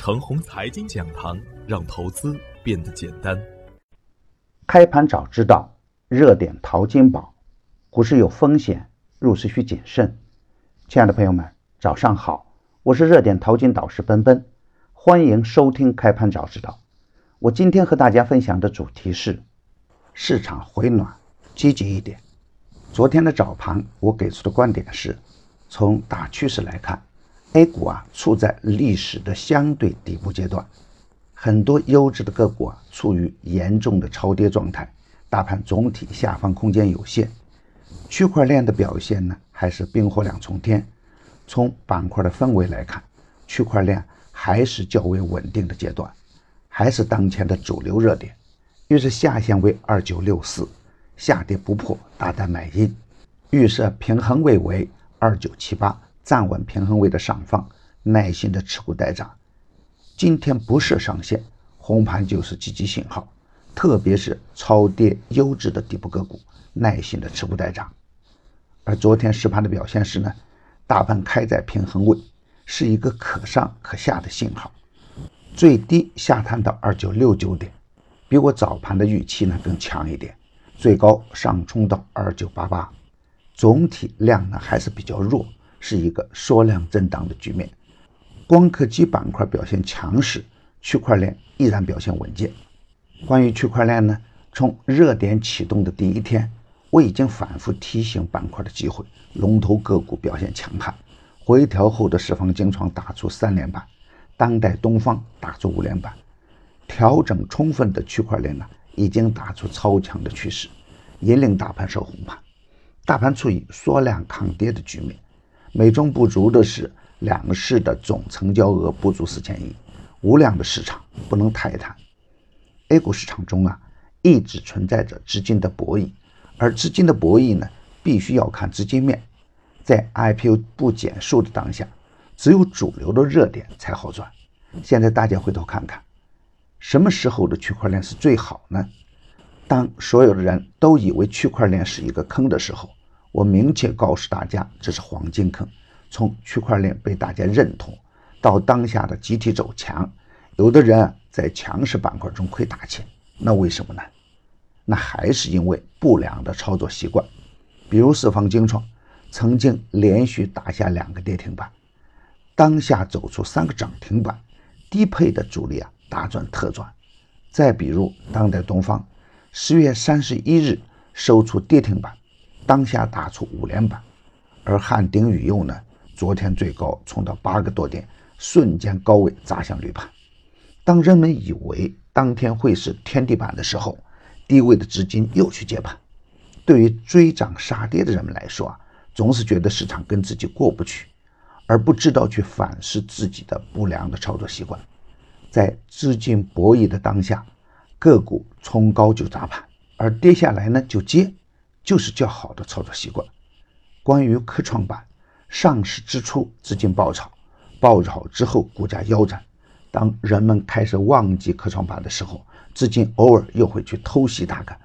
程红财经讲堂，让投资变得简单。开盘早知道，热点淘金宝。股市有风险，入市需谨慎。亲爱的朋友们，早上好，我是热点淘金导师奔奔，欢迎收听开盘早知道。我今天和大家分享的主题是市场回暖，积极一点。昨天的早盘，我给出的观点是，从大趋势来看，A 股啊处在历史的相对底部阶段，很多优质的个股啊处于严重的超跌状态，大盘总体下方空间有限。区块链的表现呢，还是冰火两重天。从板块的氛围来看，区块链还是较为稳定的阶段，还是当前的主流热点。预示下限为二九六四，下跌不破，大胆买进。预设平衡位为二九七八，站稳平衡位的上方，耐心的持股待涨。今天不设上限，红盘就是积极信号，特别是超跌优质的底部个股，耐心的持股待涨。而昨天实盘的表现是呢，大盘开在平衡位，是一个可上可下的信号，最低下探到二九六九点，比我早盘的预期呢更强一点，最高上冲到二九八八，总体量呢还是比较弱，是一个缩量震荡的局面。光刻机板块表现强势，区块链依然表现稳健。关于区块链呢，从热点启动的第一天。我已经反复提醒板块的机会，龙头个股表现强悍，回调后的释放金创打出三连板，当代东方打出五连板，调整充分的区块链呢已经打出超强的趋势，引领大盘收红盘，大盘处于缩量抗跌的局面，美中不足的是两市的总成交额不足四千亿，无量的市场不能太贪，A 股市场中啊一直存在着资金的博弈。而资金的博弈呢，必须要看资金面。在 IPO 不减速的当下，只有主流的热点才好赚。现在大家回头看看，什么时候的区块链是最好呢？当所有的人都以为区块链是一个坑的时候，我明确告诉大家，这是黄金坑。从区块链被大家认同到当下的集体走强，有的人在强势板块中亏大钱，那为什么呢？那还是因为不良的操作习惯，比如四方精创曾经连续打下两个跌停板，当下走出三个涨停板，低配的主力啊大赚特赚。再比如当代东方，十月三十一日收出跌停板，当下打出五连板，而汉鼎宇佑呢，昨天最高冲到八个多点，瞬间高位砸向绿盘。当人们以为当天会是天地板的时候，低位的资金又去接盘，对于追涨杀跌的人们来说啊，总是觉得市场跟自己过不去，而不知道去反思自己的不良的操作习惯。在资金博弈的当下，个股冲高就砸盘，而跌下来呢就接，就是较好的操作习惯。关于科创板上市之初资金爆炒，爆炒之后股价腰斩，当人们开始忘记科创板的时候。资金偶尔又会去偷袭大概。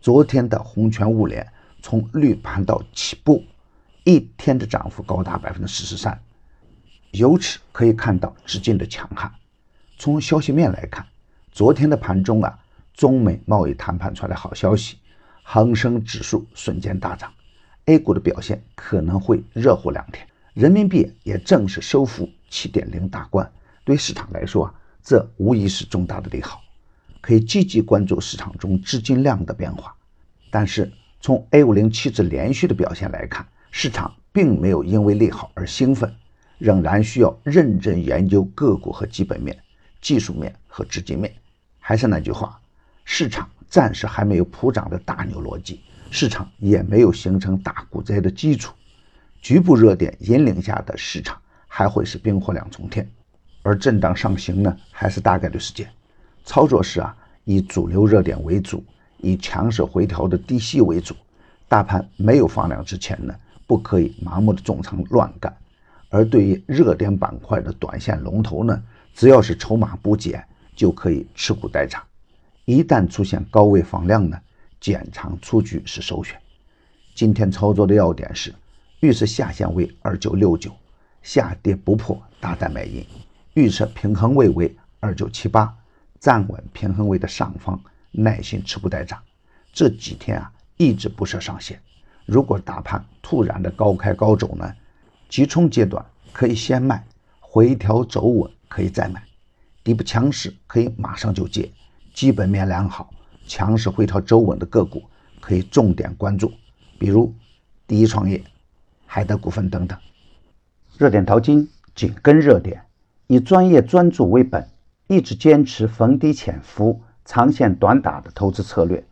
昨天的红泉物联从绿盘到起步，一天的涨幅高达百分之四十三，由此可以看到资金的强悍。从消息面来看，昨天的盘中啊，中美贸易谈判传来好消息，恒生指数瞬间大涨，A 股的表现可能会热乎两天。人民币也正式收复七点零大关，对市场来说啊，这无疑是重大的利好。可以积极关注市场中资金量的变化，但是从 A 五零期指连续的表现来看，市场并没有因为利好而兴奋，仍然需要认真研究个股和基本面、技术面和资金面。还是那句话，市场暂时还没有普涨的大牛逻辑，市场也没有形成大股灾的基础，局部热点引领下的市场还会是冰火两重天，而震荡上行呢，还是大概率事件。操作时啊，以主流热点为主，以强势回调的低吸为主。大盘没有放量之前呢，不可以盲目的重仓乱干。而对于热点板块的短线龙头呢，只要是筹码不减，就可以持股待涨。一旦出现高位放量呢，减仓出局是首选。今天操作的要点是，预示下限为二九六九，下跌不破大胆买进。预测平衡位为二九七八，站稳平衡位的上方，耐心持股待涨。这几天啊，一直不设上限。如果大盘突然的高开高走呢，急冲阶段可以先卖，回调走稳可以再买，底部强势可以马上就接。基本面良好、强势回调周稳的个股可以重点关注，比如第一创业、海德股份等等。热点淘金紧跟热点。以专业专注为本，一直坚持逢低潜伏、长线短打的投资策略。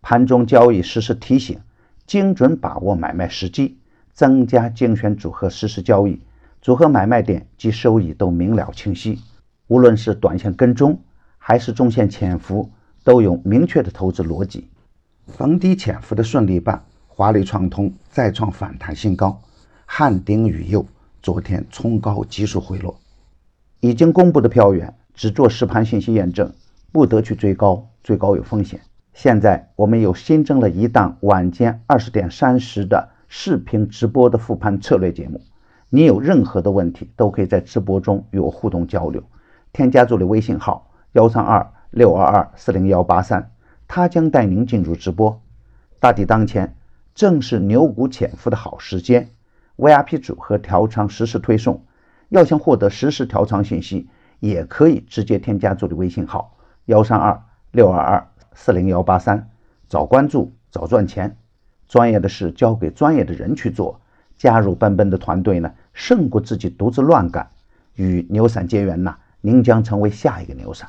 盘中交易实时提醒，精准把握买卖时机，增加精选组合实时交易，组合买卖点及收益都明了清晰。无论是短线跟踪还是中线潜伏，都有明确的投资逻辑。逢低潜伏的顺利办，华丽创通再创反弹新高，汉鼎宇佑昨天冲高急速回落。已经公布的票源只做实盘信息验证，不得去追高，追高有风险。现在我们又新增了一档晚间二十点三十的视频直播的复盘策略节目，你有任何的问题都可以在直播中与我互动交流。添加助理微信号幺三二六二二四零幺八三，他将带您进入直播。大敌当前，正是牛股潜伏的好时间，VIP 组合调仓实时推送。要想获得实时调仓信息，也可以直接添加助理微信号幺三二六二二四零幺八三，早关注早赚钱。专业的事交给专业的人去做，加入奔奔的团队呢，胜过自己独自乱干。与牛散结缘呐，您将成为下一个牛散。